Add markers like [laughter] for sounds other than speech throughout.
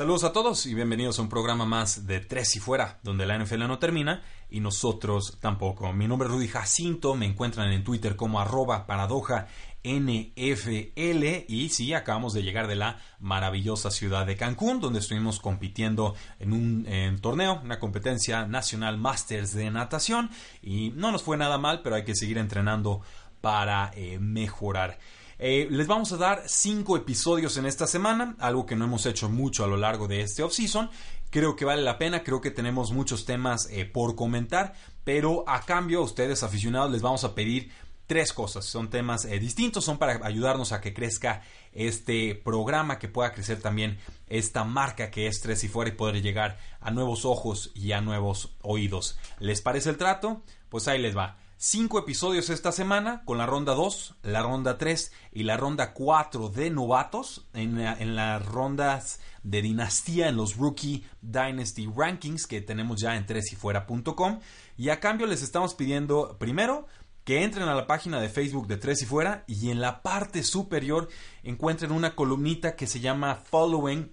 Saludos a todos y bienvenidos a un programa más de Tres y Fuera, donde la NFL no termina y nosotros tampoco. Mi nombre es Rudy Jacinto, me encuentran en Twitter como arroba paradoja NFL y sí, acabamos de llegar de la maravillosa ciudad de Cancún, donde estuvimos compitiendo en un torneo, una competencia nacional Masters de natación y no nos fue nada mal, pero hay que seguir entrenando para eh, mejorar. Eh, les vamos a dar cinco episodios en esta semana, algo que no hemos hecho mucho a lo largo de este off-season. Creo que vale la pena, creo que tenemos muchos temas eh, por comentar, pero a cambio a ustedes aficionados les vamos a pedir tres cosas. Son temas eh, distintos, son para ayudarnos a que crezca este programa, que pueda crecer también esta marca que es Tres y Fuera y poder llegar a nuevos ojos y a nuevos oídos. ¿Les parece el trato? Pues ahí les va cinco episodios esta semana con la ronda 2, la ronda 3 y la ronda 4 de novatos. En, las rondas de dinastía en los Rookie Dynasty Rankings que tenemos ya en tresyfuera.com y a cambio les estamos pidiendo primero que entren a la página de Facebook de Tres y Fuera y en la parte superior encuentren una columnita que se llama Following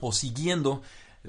o siguiendo,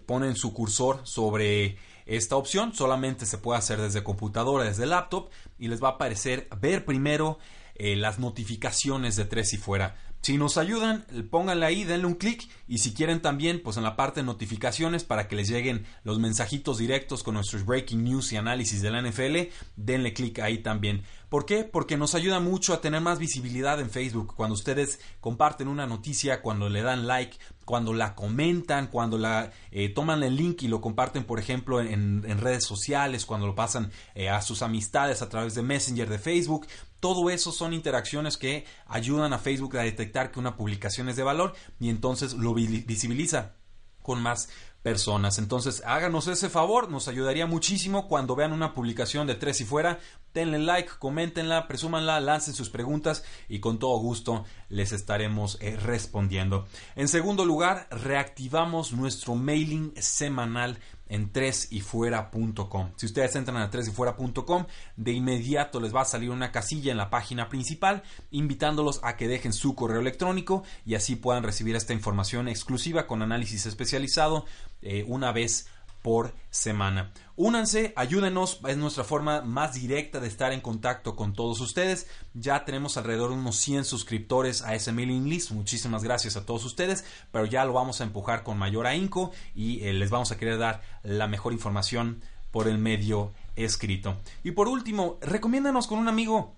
ponen su cursor sobre esta opción solamente se puede hacer desde computadora, desde laptop y les va a aparecer ver primero eh, las notificaciones de tres y fuera. Si nos ayudan, pónganle ahí, denle un clic y si quieren también, pues en la parte de notificaciones para que les lleguen los mensajitos directos con nuestros breaking news y análisis de la NFL, denle clic ahí también. ¿Por qué? Porque nos ayuda mucho a tener más visibilidad en Facebook. Cuando ustedes comparten una noticia, cuando le dan like, cuando la comentan, cuando la eh, toman el link y lo comparten, por ejemplo, en, redes sociales, cuando lo pasan eh, a sus amistades a través de Messenger de Facebook, todo eso son interacciones que ayudan a Facebook a detectar que una publicación es de valor y entonces lo visibiliza con más personas. Entonces, háganos ese favor, nos ayudaría muchísimo cuando vean una publicación de tres y fuera, denle like, coméntenla, presúmanla, lancen sus preguntas y con todo gusto les estaremos eh, respondiendo. En segundo lugar, reactivamos nuestro mailing semanal en tresyfuera.com. Si ustedes entran a tresyfuera.com, de inmediato les va a salir una casilla en la página principal invitándolos a que dejen su correo electrónico y así puedan recibir esta información exclusiva con análisis especializado eh, una vez por semana. Únanse, ayúdenos, es nuestra forma más directa de estar en contacto con todos ustedes. Ya tenemos alrededor de unos 100 suscriptores a ese mailing list. Muchísimas gracias a todos ustedes, pero ya lo vamos a empujar con mayor ahínco y eh, les vamos a querer dar la mejor información por el medio escrito. Y por último, recomiéndanos con un amigo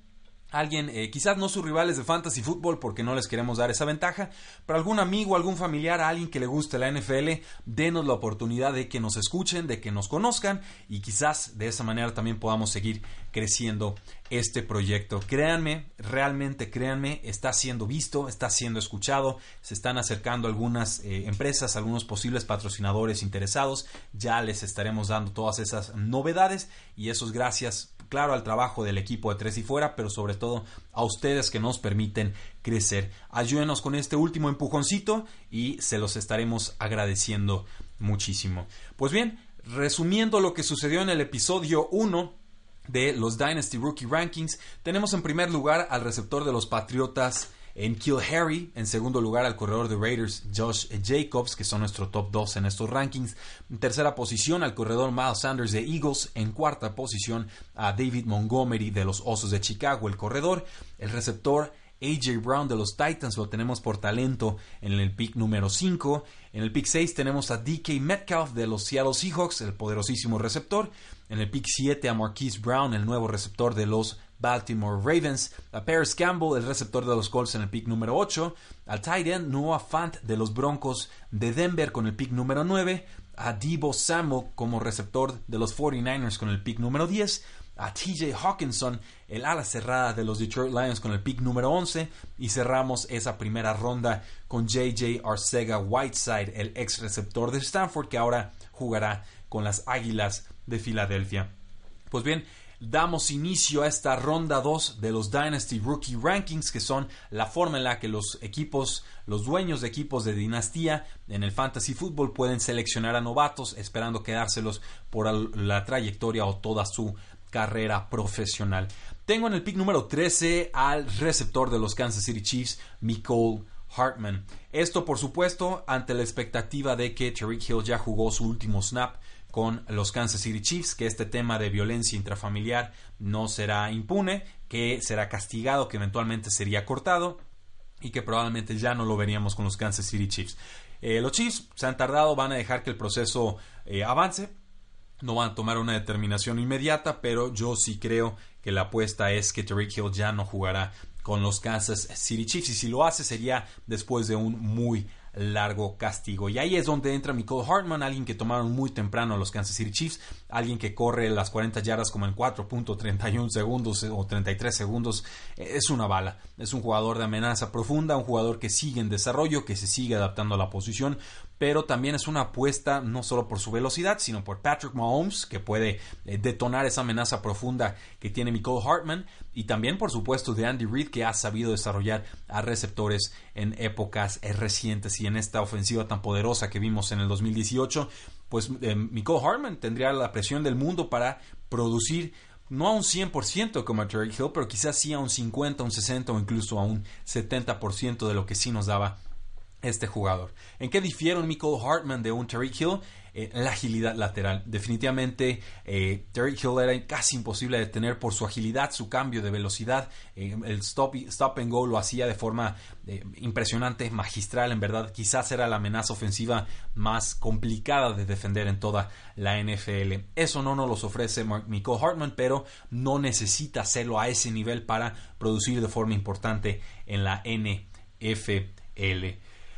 alguien, eh, quizás no sus rivales de fantasy fútbol porque no les queremos dar esa ventaja, pero algún amigo, algún familiar, alguien que le guste la NFL, denos la oportunidad de que nos escuchen, de que nos conozcan y quizás de esa manera también podamos seguir creciendo este proyecto. Créanme, realmente créanme, está siendo visto, está siendo escuchado, se están acercando algunas eh, empresas, algunos posibles patrocinadores interesados, ya les estaremos dando todas esas novedades y eso es gracias claro, al trabajo del equipo de Tres y Fuera, pero sobre todo a ustedes que nos permiten crecer. Ayúdenos con este último empujoncito y se los estaremos agradeciendo muchísimo. Pues bien, resumiendo lo que sucedió en el episodio 1 de los Dynasty Rookie Rankings, tenemos en primer lugar al receptor de los Patriotas en Harry, en segundo lugar al corredor de Raiders Josh Jacobs, que son nuestro top 2 en estos rankings. En tercera posición al corredor Miles Sanders de Eagles. En cuarta posición a David Montgomery de los Osos de Chicago, el corredor. El receptor AJ Brown de los Titans lo tenemos por talento en el pick número 5. En el pick 6 tenemos a DK Metcalf de los Seattle Seahawks, el poderosísimo receptor. En el pick 7 a Marquise Brown, el nuevo receptor de los Baltimore Ravens, a Paris Campbell, el receptor de los Colts en el pick número 8, al tight end Noah Fant de los Broncos de Denver con el pick número 9, a Debo Samuel como receptor de los 49ers con el pick número 10, a TJ Hawkinson, el ala cerrada de los Detroit Lions con el pick número 11 y cerramos esa primera ronda con JJ Arcega Whiteside, el ex receptor de Stanford que ahora jugará con las Águilas de Filadelfia. Pues bien, damos inicio a esta ronda 2 de los Dynasty Rookie Rankings, que son la forma en la que los equipos, los dueños de equipos de dinastía en el fantasy football pueden seleccionar a novatos esperando quedárselos por la trayectoria o toda su carrera profesional. Tengo en el pick número 13 al receptor de los Kansas City Chiefs, Nicole Hartman. Esto, por supuesto, ante la expectativa de que Tariq Hill ya jugó su último snap con los Kansas City Chiefs, que este tema de violencia intrafamiliar no será impune, que será castigado, que eventualmente sería cortado y que probablemente ya no lo veríamos con los Kansas City Chiefs. Eh, los Chiefs se han tardado, van a dejar que el proceso eh, avance, no van a tomar una determinación inmediata, pero yo sí creo que la apuesta es que Tariq Hill ya no jugará con los Kansas City Chiefs y si lo hace sería después de un muy largo castigo. Y ahí es donde entra Nicole Hartman, alguien que tomaron muy temprano los Kansas City Chiefs, alguien que corre las 40 yardas como en 4.31 segundos o 33 segundos. Es una bala, es un jugador de amenaza profunda, un jugador que sigue en desarrollo, que se sigue adaptando a la posición, pero también es una apuesta no solo por su velocidad, sino por Patrick Mahomes, que puede eh, detonar esa amenaza profunda que tiene Nicole Hartman, y también, por supuesto, de Andy Reid, que ha sabido desarrollar a receptores en épocas eh, recientes y en esta ofensiva tan poderosa que vimos en el 2018, pues eh, Nicole Hartman tendría la presión del mundo para producir no a un 100% como a Terry Hill, pero quizás sí a un 50, un 60 o incluso a un 70% de lo que sí nos daba este jugador. ¿En qué difiere un Michael Hartman de un Terry Hill? Eh, la agilidad lateral. Definitivamente eh, Terry Hill era casi imposible de detener por su agilidad, su cambio de velocidad. Eh, el stop, stop and go lo hacía de forma impresionante, magistral, en verdad. Quizás era la amenaza ofensiva más complicada de defender en toda la NFL. Eso no nos lo ofrece Michael Hartman, pero no necesita hacerlo a ese nivel para producir de forma importante en la NFL.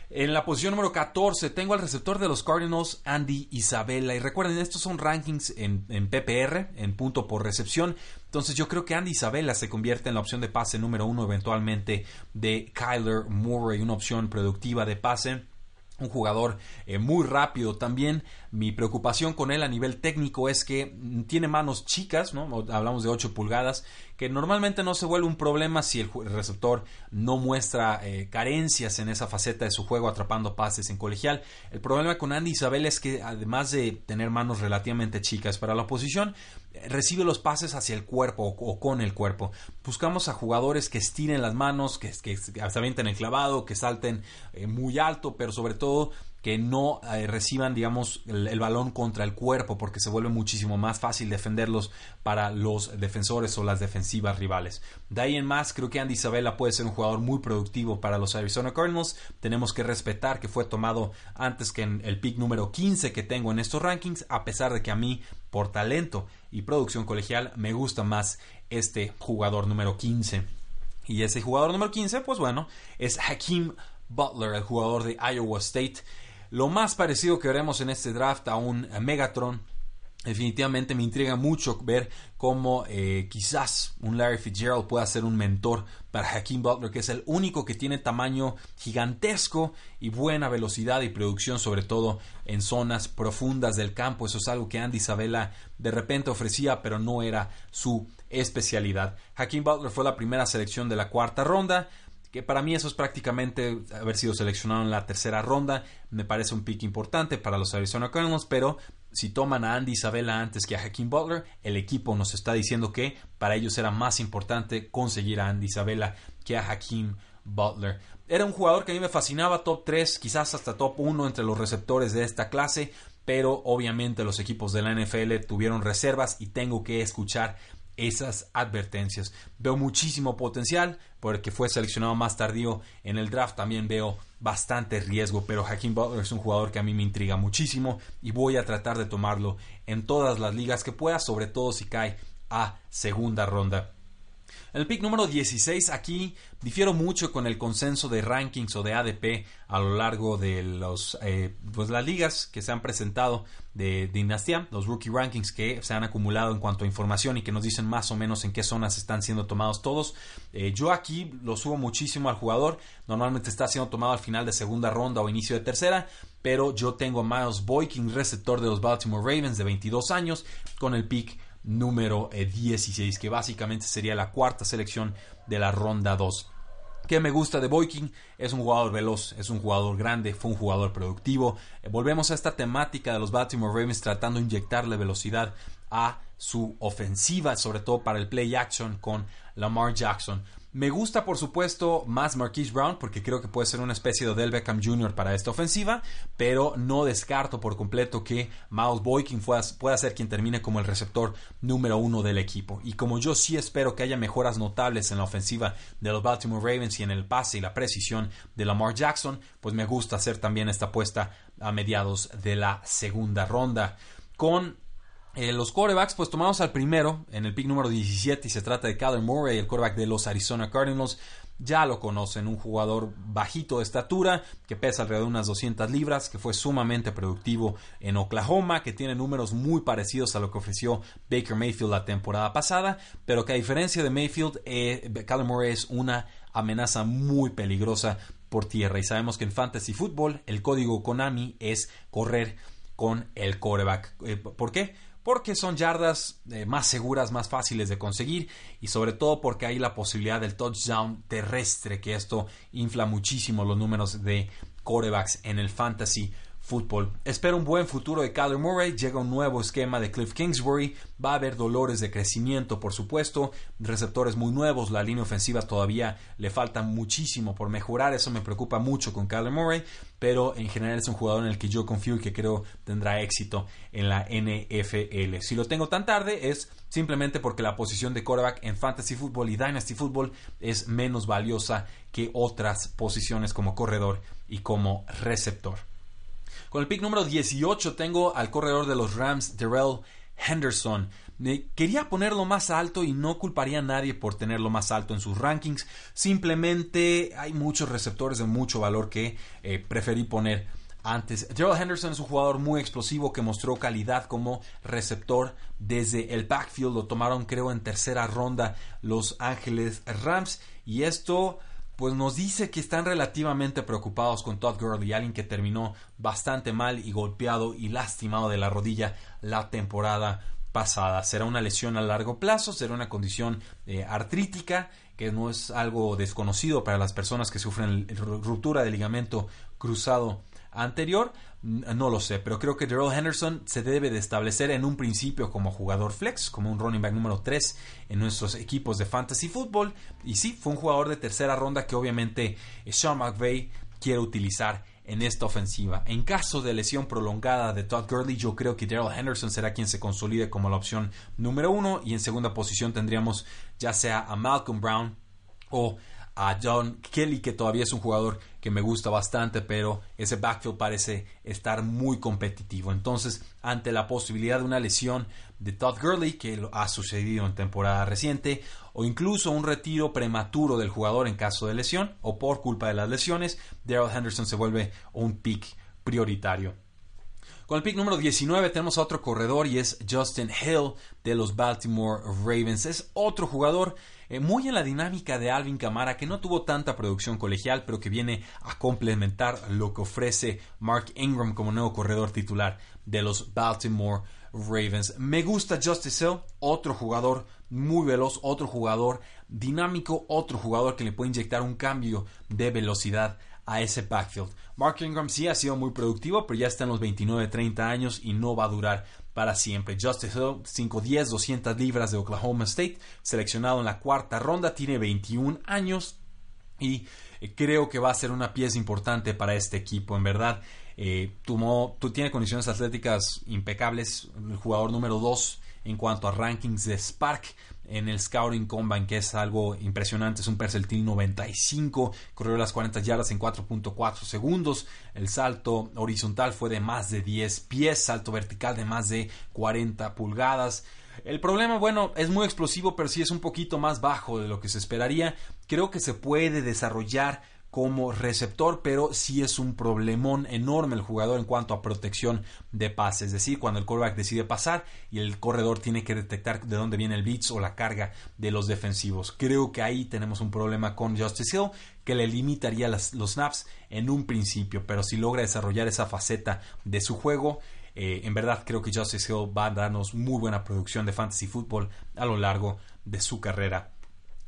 En la posición número 14 tengo al receptor de los Cardinals, Andy Isabella. Y recuerden, estos son rankings en, PPR, en punto por recepción. Entonces yo creo que Andy Isabella se convierte en la opción de pase número uno eventualmente de Kyler Murray, una opción productiva de pase un jugador eh, muy rápido. También mi preocupación con él a nivel técnico es que tiene manos chicas, ¿no? hablamos de 8 pulgadas, que normalmente no se vuelve un problema si el receptor no muestra eh, carencias en esa faceta de su juego atrapando pases en colegial. El problema con Andy Isabel es que además de tener manos relativamente chicas para la posición, recibe los pases hacia el cuerpo o, con el cuerpo. Buscamos a jugadores que estiren las manos, que, que se avienten el clavado, que salten eh, muy alto, pero sobre todo que no eh, reciban, digamos, el, balón contra el cuerpo, porque se vuelve muchísimo más fácil defenderlos para los defensores o las defensivas rivales. De ahí en más, creo que Andy Isabella puede ser un jugador muy productivo para los Arizona Cardinals. Tenemos que respetar que fue tomado antes que en el pick número 15 que tengo en estos rankings, a pesar de que a mí, por talento y producción colegial, me gusta más este jugador número 15. Y ese jugador número 15, pues bueno, es Hakeem Butler, el jugador de Iowa State. Lo más parecido que veremos en este draft a un Megatron. Definitivamente me intriga mucho ver cómo eh, quizás un Larry Fitzgerald pueda ser un mentor para Hakeem Butler, que es el único que tiene tamaño gigantesco y buena velocidad y producción, sobre todo en zonas profundas del campo. Eso es algo que Andy Isabella de repente ofrecía, pero no era su especialidad. Hakeem Butler fue la primera selección de la cuarta ronda que para mí eso es prácticamente haber sido seleccionado en la tercera ronda. Me parece un pick importante para los Arizona Cardinals, pero si toman a Andy Isabella antes que a Hakeem Butler, el equipo nos está diciendo que para ellos era más importante conseguir a Andy Isabella que a Hakeem Butler. Era un jugador que a mí me fascinaba, top 3, quizás hasta top 1 entre los receptores de esta clase, pero obviamente los equipos de la NFL tuvieron reservas y tengo que escuchar esas advertencias. Veo muchísimo potencial porque fue seleccionado más tardío en el draft. También veo bastante riesgo, pero Hakeem Butler es un jugador que a mí me intriga muchísimo y voy a tratar de tomarlo en todas las ligas que pueda, sobre todo si cae a segunda ronda. El pick número 16, aquí difiero mucho con el consenso de rankings o de ADP a lo largo de los, eh, pues las ligas que se han presentado de Dinastía, los rookie rankings que se han acumulado en cuanto a información y que nos dicen más o menos en qué zonas están siendo tomados todos. Eh, yo aquí lo subo muchísimo al jugador, normalmente está siendo tomado al final de segunda ronda o inicio de tercera, pero yo tengo a Miles Boykin, receptor de los Baltimore Ravens de 22 años, con el pick número 16, eh, que básicamente sería la cuarta selección de la ronda 2. ¿Qué me gusta de Boykin? Es un jugador veloz, es un jugador grande, fue un jugador productivo. Eh, volvemos a esta temática de los Baltimore Ravens tratando de inyectarle velocidad a su ofensiva, sobre todo para el play action con Lamar Jackson. Me gusta, por supuesto, más Marquise Brown porque creo que puede ser una especie de Del Beckham Jr. para esta ofensiva, pero no descarto por completo que Miles Boykin pueda, ser quien termine como el receptor número uno del equipo. Y como yo sí espero que haya mejoras notables en la ofensiva de los Baltimore Ravens y en el pase y la precisión de Lamar Jackson, pues me gusta hacer también esta apuesta a mediados de la segunda ronda. Con eh, los quarterbacks, pues tomamos al primero en el pick número 17 y se trata de Kyler Murray, el quarterback de los Arizona Cardinals. Ya lo conocen, un jugador bajito de estatura, que pesa alrededor de unas 200 libras, que fue sumamente productivo en Oklahoma, que tiene números muy parecidos a lo que ofreció Baker Mayfield la temporada pasada, pero que a diferencia de Mayfield, eh, Kyler Murray es una amenaza muy peligrosa por tierra. Y sabemos que en Fantasy Football el código Konami es correr con el quarterback. Eh, ¿Por qué? Porque son yardas eh, más seguras, más fáciles de conseguir y sobre todo porque hay la posibilidad del touchdown terrestre, que esto infla muchísimo los números de corebacks en el fantasy fútbol. Espero un buen futuro de Kyler Murray. Llega un nuevo esquema de Cliff Kingsbury. Va a haber dolores de crecimiento, por supuesto. Receptores muy nuevos. La línea ofensiva todavía le falta muchísimo por mejorar. Eso me preocupa mucho con Kyler Murray. Pero en general es un jugador en el que yo confío y que creo tendrá éxito en la NFL. Si lo tengo tan tarde es simplemente porque la posición de quarterback en Fantasy Football y Dynasty Football es menos valiosa que otras posiciones como corredor y como receptor. Con el pick número 18 tengo al corredor de los Rams, Darrell Henderson. Quería ponerlo más alto y no culparía a nadie por tenerlo más alto en sus rankings. Simplemente hay muchos receptores de mucho valor que eh, preferí poner antes. Darrell Henderson es un jugador muy explosivo que mostró calidad como receptor desde el backfield. Lo tomaron creo en tercera ronda los Ángeles Rams y esto pues nos dice que están relativamente preocupados con Todd Gurley, alguien que terminó bastante mal y golpeado y lastimado de la rodilla la temporada pasada. Será una lesión a largo plazo, será una condición eh, artrítica que no es algo desconocido para las personas que sufren ruptura de ligamento cruzado anterior, no lo sé, pero creo que Darrell Henderson se debe de establecer en un principio como jugador flex, como un running back número 3 en nuestros equipos de fantasy football. Y sí, fue un jugador de tercera ronda que obviamente Sean McVay quiere utilizar en esta ofensiva. En caso de lesión prolongada de Todd Gurley, yo creo que Darrell Henderson será quien se consolide como la opción número uno y en segunda posición tendríamos ya sea a Malcolm Brown o a John Kelly, que todavía es un jugador que me gusta bastante, pero ese backfield parece estar muy competitivo. Entonces, ante la posibilidad de una lesión de Todd Gurley, que ha sucedido en temporada reciente, o incluso un retiro prematuro del jugador en caso de lesión, o por culpa de las lesiones, Daryl Henderson se vuelve un pick prioritario. Con el pick número 19 tenemos a otro corredor y es Justin Hill de los Baltimore Ravens. Es otro jugador eh, muy en la dinámica de Alvin Camara, que no tuvo tanta producción colegial, pero que viene a complementar lo que ofrece Mark Ingram como nuevo corredor titular de los Baltimore Ravens. Me gusta Justice Hill, otro jugador muy veloz, otro jugador dinámico, otro jugador que le puede inyectar un cambio de velocidad a ese backfield. Mark Ingram sí ha sido muy productivo, pero ya está en los 29-30 años y no va a durar para siempre. Justice Hill, 5'10, 200 libras de Oklahoma State, seleccionado en la cuarta ronda, tiene 21 años y eh, creo que va a ser una pieza importante para este equipo. En verdad, eh, tomó, tiene condiciones atléticas impecables, el jugador número 2 en cuanto a rankings de Spark en el Scouting Combine, que es algo impresionante. Es un percentil 95, corrió las 40 yardas en 4.4 segundos. El salto horizontal fue de más de 10 pies, salto vertical de más de 40 pulgadas. El problema, bueno, es muy explosivo, pero sí es un poquito más bajo de lo que se esperaría. Creo que se puede desarrollar como receptor, pero sí es un problemón enorme el jugador en cuanto a protección de pases. Es decir, cuando el quarterback decide pasar y el corredor tiene que detectar de dónde viene el blitz o la carga de los defensivos. Creo que ahí tenemos un problema con Justice Hill que le limitaría los snaps en un principio, pero si logra desarrollar esa faceta de su juego, eh, en verdad creo que Justice Hill va a darnos muy buena producción de fantasy football a lo largo de su carrera.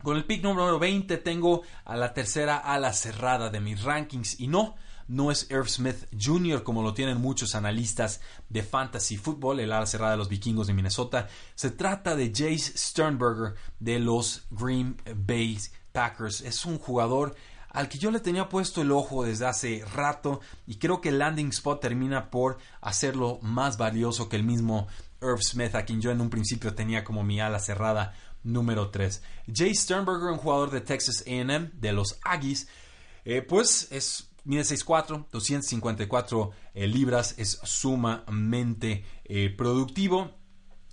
Con el pick número 20 tengo a la tercera ala cerrada de mis rankings y no, no es Irv Smith Jr. como lo tienen muchos analistas de fantasy football, el ala cerrada de los vikingos de Minnesota. Se trata de Jace Sternberger de los Green Bay Packers. Es un jugador al que yo le tenía puesto el ojo desde hace rato y creo que el landing spot termina por hacerlo más valioso que el mismo Irv Smith, a quien yo en un principio tenía como mi ala cerrada número 3. Jay Sternberger, un jugador de Texas AM, de los Aggies, eh, pues es mide 6'4, 254 eh, libras, es sumamente eh, productivo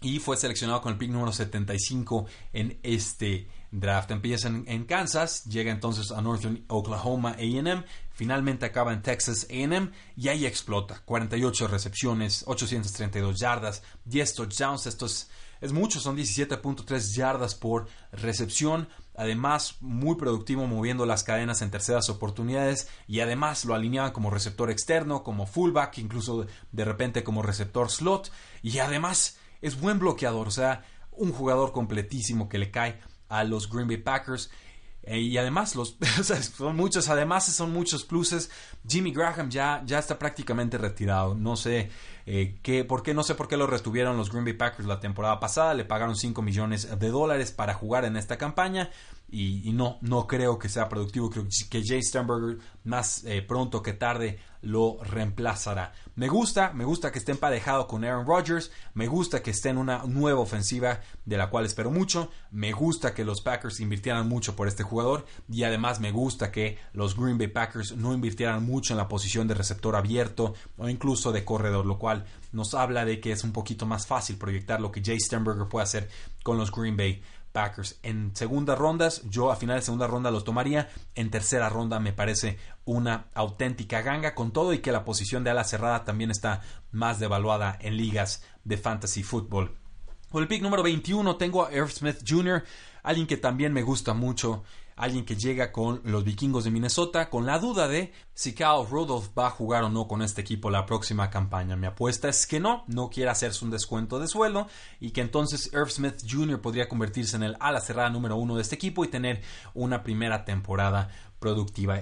y fue seleccionado con el pick número 75 en este draft. Empieza en, Kansas, llega entonces a Northern Oklahoma AM, finalmente acaba en Texas AM y ahí explota. 48 recepciones, 832 yardas, 10 touchdowns. Esto es es mucho, son 17.3 yardas por recepción. Además, muy productivo moviendo las cadenas en terceras oportunidades y además lo alineaban como receptor externo, como fullback, incluso de repente como receptor slot. Y además es buen bloqueador, o sea, un jugador completísimo que le cae a los Green Bay Packers. Eh, y además, los, [laughs] son muchos, además son muchos pluses. Jimmy Graham ya, ya está prácticamente retirado. No sé eh, qué, por qué, no sé por qué lo retuvieron los Green Bay Packers la temporada pasada. Le pagaron 5 millones de dólares para jugar en esta campaña. Y, no, no creo que sea productivo. Creo que Jay Sternberger más eh, pronto que tarde lo reemplazará. Me gusta, me gusta que esté emparejado con Aaron Rodgers, me gusta que esté en una nueva ofensiva de la cual espero mucho, me gusta que los Packers invirtieran mucho por este jugador y además me gusta que los Green Bay Packers no invirtieran mucho en la posición de receptor abierto o incluso de corredor, lo cual nos habla de que es un poquito más fácil proyectar lo que Jay Sternberger puede hacer con los Green Bay Packers. En segundas rondas, yo a final de segunda ronda los tomaría. En tercera ronda me parece una auténtica ganga con todo y que la posición de ala cerrada también está más devaluada en ligas de fantasy football. Con el pick número 21 tengo a Irv Smith Jr., alguien que también me gusta mucho alguien que llega con los vikingos de Minnesota con la duda de si Kyle Rudolph va a jugar o no con este equipo la próxima campaña. Mi apuesta es que no, no quiere hacerse un descuento de sueldo y que entonces Irv Smith Jr. podría convertirse en el ala cerrada número uno de este equipo y tener una primera temporada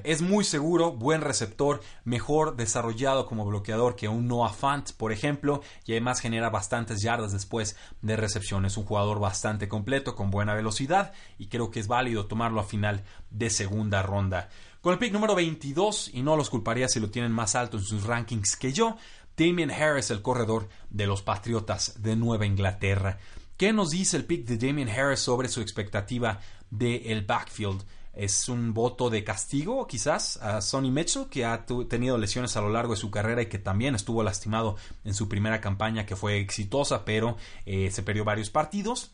Es muy seguro, buen receptor, mejor desarrollado como bloqueador que un Noah Fant, por ejemplo, y además genera bastantes yardas después de recepción. Es un jugador bastante completo, con buena velocidad, y creo que es válido tomarlo a final de segunda ronda. Con el pick número 22, y no los culparía si lo tienen más alto en sus rankings que yo, Damien Harris, el corredor de los Patriotas de Nueva Inglaterra. ¿Qué nos dice el pick de Damien Harris sobre su expectativa del backfield? Es un voto de castigo quizás a Sonny Mitchell, que ha tenido lesiones a lo largo de su carrera y que también estuvo lastimado en su primera campaña que fue exitosa, pero eh, se perdió varios partidos.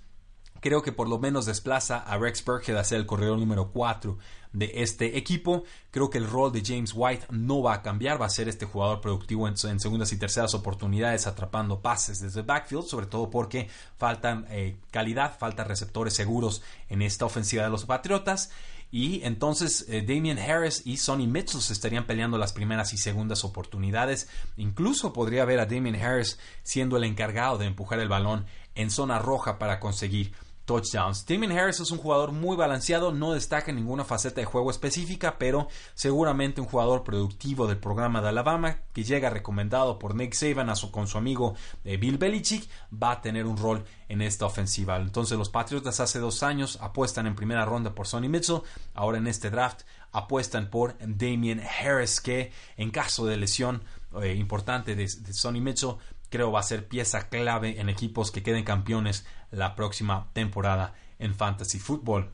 Creo que por lo menos desplaza a Rex Burkhead a ser el corredor número 4 de este equipo. Creo que el rol de James White no va a cambiar, va a ser este jugador productivo en, segundas y terceras oportunidades atrapando pases desde el backfield, sobre todo porque faltan eh, calidad, faltan receptores seguros en esta ofensiva de los Patriotas. Y entonces eh, Damian Harris y Sonny Mitchell estarían peleando las primeras y segundas oportunidades. Incluso podría ver a Damian Harris siendo el encargado de empujar el balón en zona roja para conseguir touchdowns. Damien Harris es un jugador muy balanceado, no destaca en ninguna faceta de juego específica, pero seguramente un jugador productivo del programa de Alabama que llega recomendado por Nick Saban con su amigo eh, Bill Belichick va a tener un rol en esta ofensiva. Entonces los Patriotas hace dos años apuestan en primera ronda por Sonny Mitchell, ahora en este draft apuestan por Damien Harris que en caso de lesión eh, importante de, de Sonny Mitchell creo va a ser pieza clave en equipos que queden campeones la próxima temporada en Fantasy Football.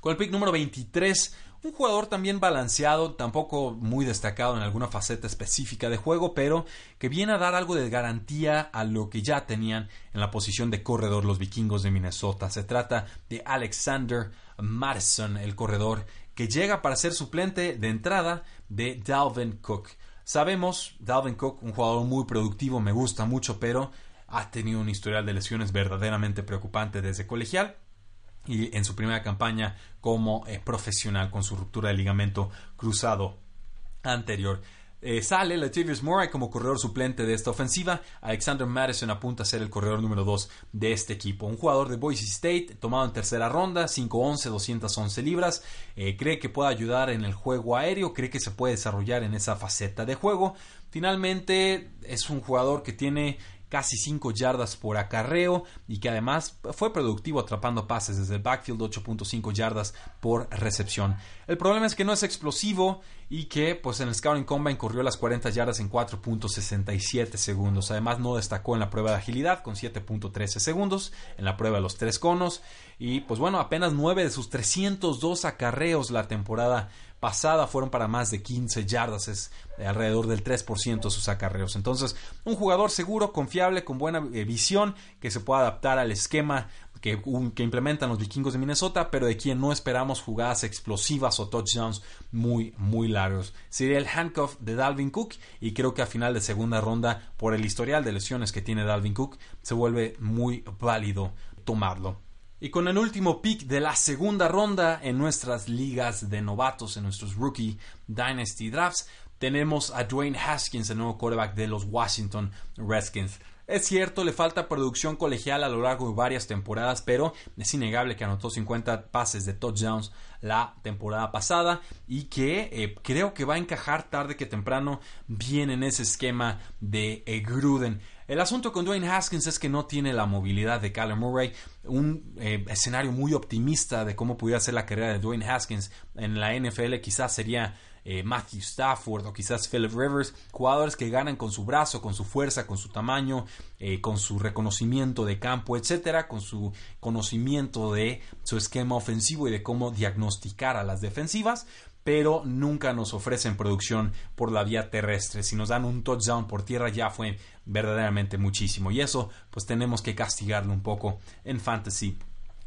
Con el pick número 23, un jugador también balanceado, tampoco muy destacado en alguna faceta específica de juego, pero que viene a dar algo de garantía a lo que ya tenían en la posición de corredor los vikingos de Minnesota. Se trata de Alexander Madison, el corredor que llega para ser suplente de entrada de Dalvin Cook. Sabemos, Dalvin Cook, un jugador muy productivo, me gusta mucho, pero ha tenido un historial de lesiones verdaderamente preocupante desde colegial y en su primera campaña como eh, profesional con su ruptura de ligamento cruzado anterior. Eh, sale Latavius Murray como corredor suplente de esta ofensiva. Alexander Madison apunta a ser el corredor número 2 de este equipo. Un jugador de Boise State, tomado en tercera ronda, 5'11, 211 libras. Eh, cree que puede ayudar en el juego aéreo, cree que se puede desarrollar en esa faceta de juego. Finalmente, es un jugador que tiene casi 5 yardas por acarreo y que además fue productivo atrapando pases desde el backfield 8.5 yardas por recepción. El problema es que no es explosivo y que pues en el Scouting Combine corrió las 40 yardas en 4.67 segundos. Además no destacó en la prueba de agilidad con 7.13 segundos en la prueba de los tres conos y pues bueno, apenas 9 de sus 302 acarreos la temporada pasada fueron para más de 15 yardas, es alrededor del 3% de sus acarreos. Entonces, un jugador seguro, confiable, con buena eh, visión, que se pueda adaptar al esquema que, implementan los vikingos de Minnesota, pero de quien no esperamos jugadas explosivas o touchdowns muy, muy largos. Sería el handcuff de Dalvin Cook y creo que a final de segunda ronda, por el historial de lesiones que tiene Dalvin Cook, se vuelve muy válido tomarlo. Y con el último pick de la segunda ronda en nuestras ligas de novatos, en nuestros rookie Dynasty Drafts, tenemos a Dwayne Haskins, el nuevo quarterback de los Washington Redskins. Es cierto, le falta producción colegial a lo largo de varias temporadas, pero es innegable que anotó 50 pases de touchdowns la temporada pasada y que eh, creo que va a encajar tarde que temprano bien en ese esquema de eh, Gruden. El asunto con Dwayne Haskins es que no tiene la movilidad de Kyler Murray, un eh, escenario muy optimista de cómo pudiera ser la carrera de Dwayne Haskins en la NFL quizás sería eh, Matthew Stafford o quizás Philip Rivers, jugadores que ganan con su brazo, con su fuerza, con su tamaño, eh, con su reconocimiento de campo, etcétera, con su conocimiento de su esquema ofensivo y de cómo diagnosticar a las defensivas pero nunca nos ofrecen producción por la vía terrestre. Si nos dan un touchdown por tierra ya fue verdaderamente muchísimo y eso pues tenemos que castigarlo un poco en fantasy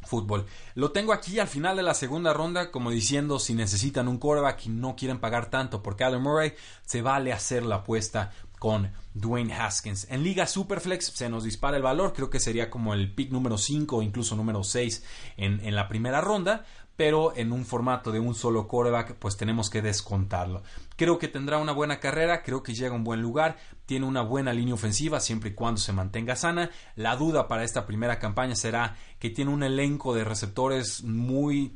fútbol. Lo tengo aquí al final de la segunda ronda, como diciendo, si necesitan un quarterback y no quieren pagar tanto por Kyler Murray, se vale hacer la apuesta con Dwayne Haskins. En Liga Superflex se nos dispara el valor, creo que sería como el pick número 5 o incluso número 6 en, en la primera ronda, pero en un formato de un solo quarterback, pues tenemos que descontarlo. Creo que tendrá una buena carrera, creo que llega a un buen lugar, tiene una buena línea ofensiva siempre y cuando se mantenga sana. La duda para esta primera campaña será que tiene un elenco de receptores muy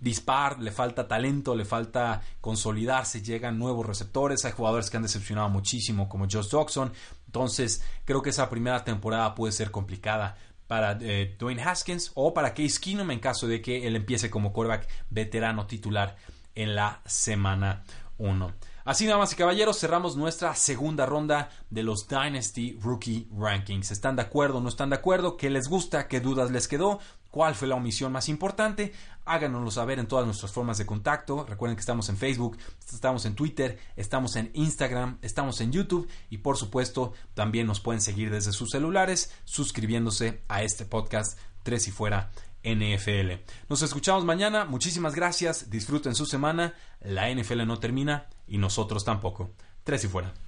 dispar, le falta talento, le falta consolidarse, llegan nuevos receptores, hay jugadores que han decepcionado muchísimo como Josh Dawson, entonces creo que esa primera temporada puede ser complicada para eh, Dwayne Haskins o para Case Keenum en caso de que él empiece como quarterback veterano titular en la semana 1. Así, damas y caballeros, cerramos nuestra segunda ronda de los Dynasty Rookie Rankings. ¿Están de acuerdo o no están de acuerdo? ¿Qué les gusta? ¿Qué dudas les quedó? ¿Cuál fue la omisión más importante? Háganoslo saber en todas nuestras formas de contacto. Recuerden que estamos en Facebook, estamos en Twitter, estamos en Instagram, estamos en YouTube y por supuesto también nos pueden seguir desde sus celulares suscribiéndose a este podcast Tres y Fuera NFL. Nos escuchamos mañana. Muchísimas gracias. Disfruten su semana. La NFL no termina y nosotros tampoco. Tres y fuera.